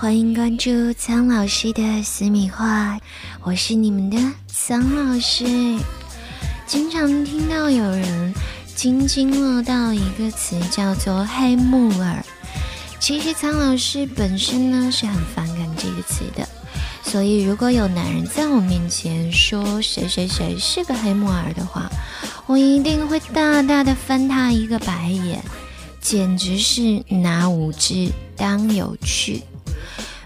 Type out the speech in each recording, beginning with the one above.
欢迎关注苍老师的私密话，我是你们的苍老师。经常听到有人津津乐道一个词叫做“黑木耳”，其实苍老师本身呢是很反感这个词的。所以如果有男人在我面前说谁谁谁是个黑木耳的话，我一定会大大的翻他一个白眼，简直是拿无知当有趣。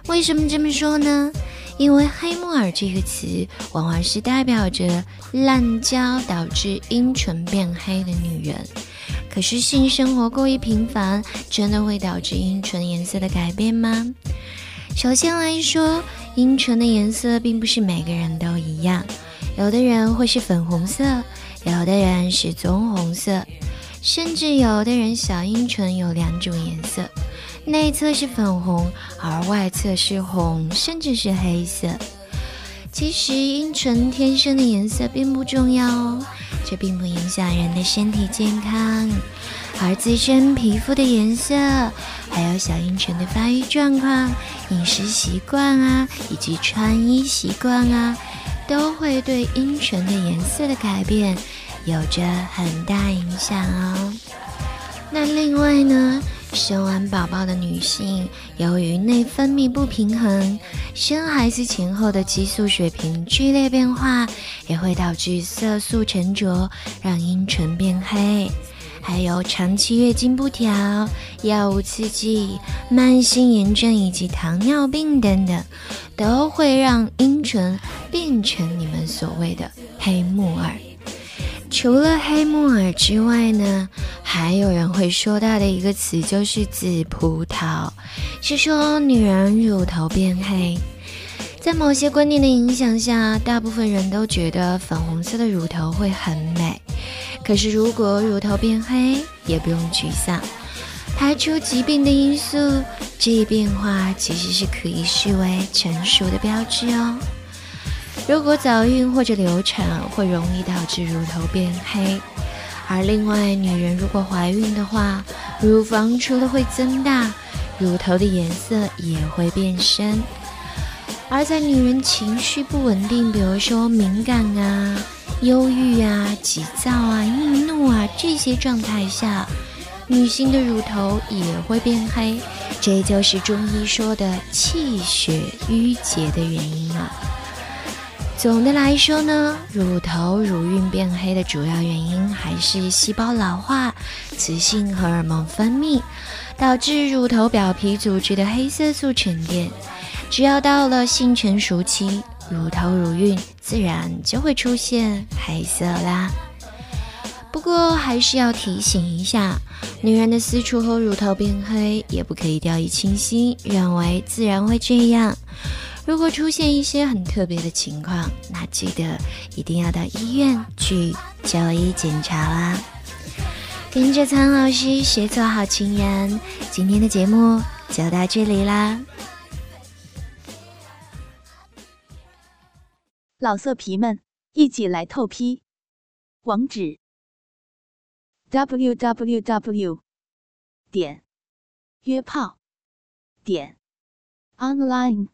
为什么这么说呢？因为“黑木耳”这个词往往是代表着滥交导致阴唇变黑的女人。可是性生活过于频繁，真的会导致阴唇颜色的改变吗？首先来说，阴唇的颜色并不是每个人都一样，有的人会是粉红色，有的人是棕红色，甚至有的人小阴唇有两种颜色。内侧是粉红，而外侧是红，甚至是黑色。其实阴唇天生的颜色并不重要哦，这并不影响人的身体健康。而自身皮肤的颜色，还有小阴唇的发育状况、饮食习惯啊，以及穿衣习惯啊，都会对阴唇的颜色的改变有着很大影响哦。那另外呢？生完宝宝的女性，由于内分泌不平衡，生孩子前后的激素水平剧烈变化，也会导致色素沉着，让阴唇变黑。还有长期月经不调、药物刺激、慢性炎症以及糖尿病等等，都会让阴唇变成你们所谓的黑木耳。除了黑木耳之外呢，还有人会说到的一个词就是紫葡萄，是说女人乳头变黑。在某些观念的影响下，大部分人都觉得粉红色的乳头会很美。可是如果乳头变黑，也不用沮丧，排除疾病的因素，这一变化其实是可以视为成熟的标志哦。如果早孕或者流产会容易导致乳头变黑，而另外女人如果怀孕的话，乳房除了会增大，乳头的颜色也会变深。而在女人情绪不稳定，比如说敏感啊、忧郁啊、急躁啊、易怒啊这些状态下，女性的乳头也会变黑，这就是中医说的气血瘀结的原因了。总的来说呢，乳头乳晕变黑的主要原因还是细胞老化、雌性荷尔蒙分泌，导致乳头表皮组织的黑色素沉淀。只要到了性成熟期，乳头乳晕自然就会出现黑色啦。不过还是要提醒一下，女人的私处和乳头变黑，也不可以掉以轻心，认为自然会这样。如果出现一些很特别的情况，那记得一定要到医院去就医检查啦。跟着苍老师学做好情人，今天的节目就到这里啦。老色皮们，一起来透批，网址：w w w. 点约炮点 online。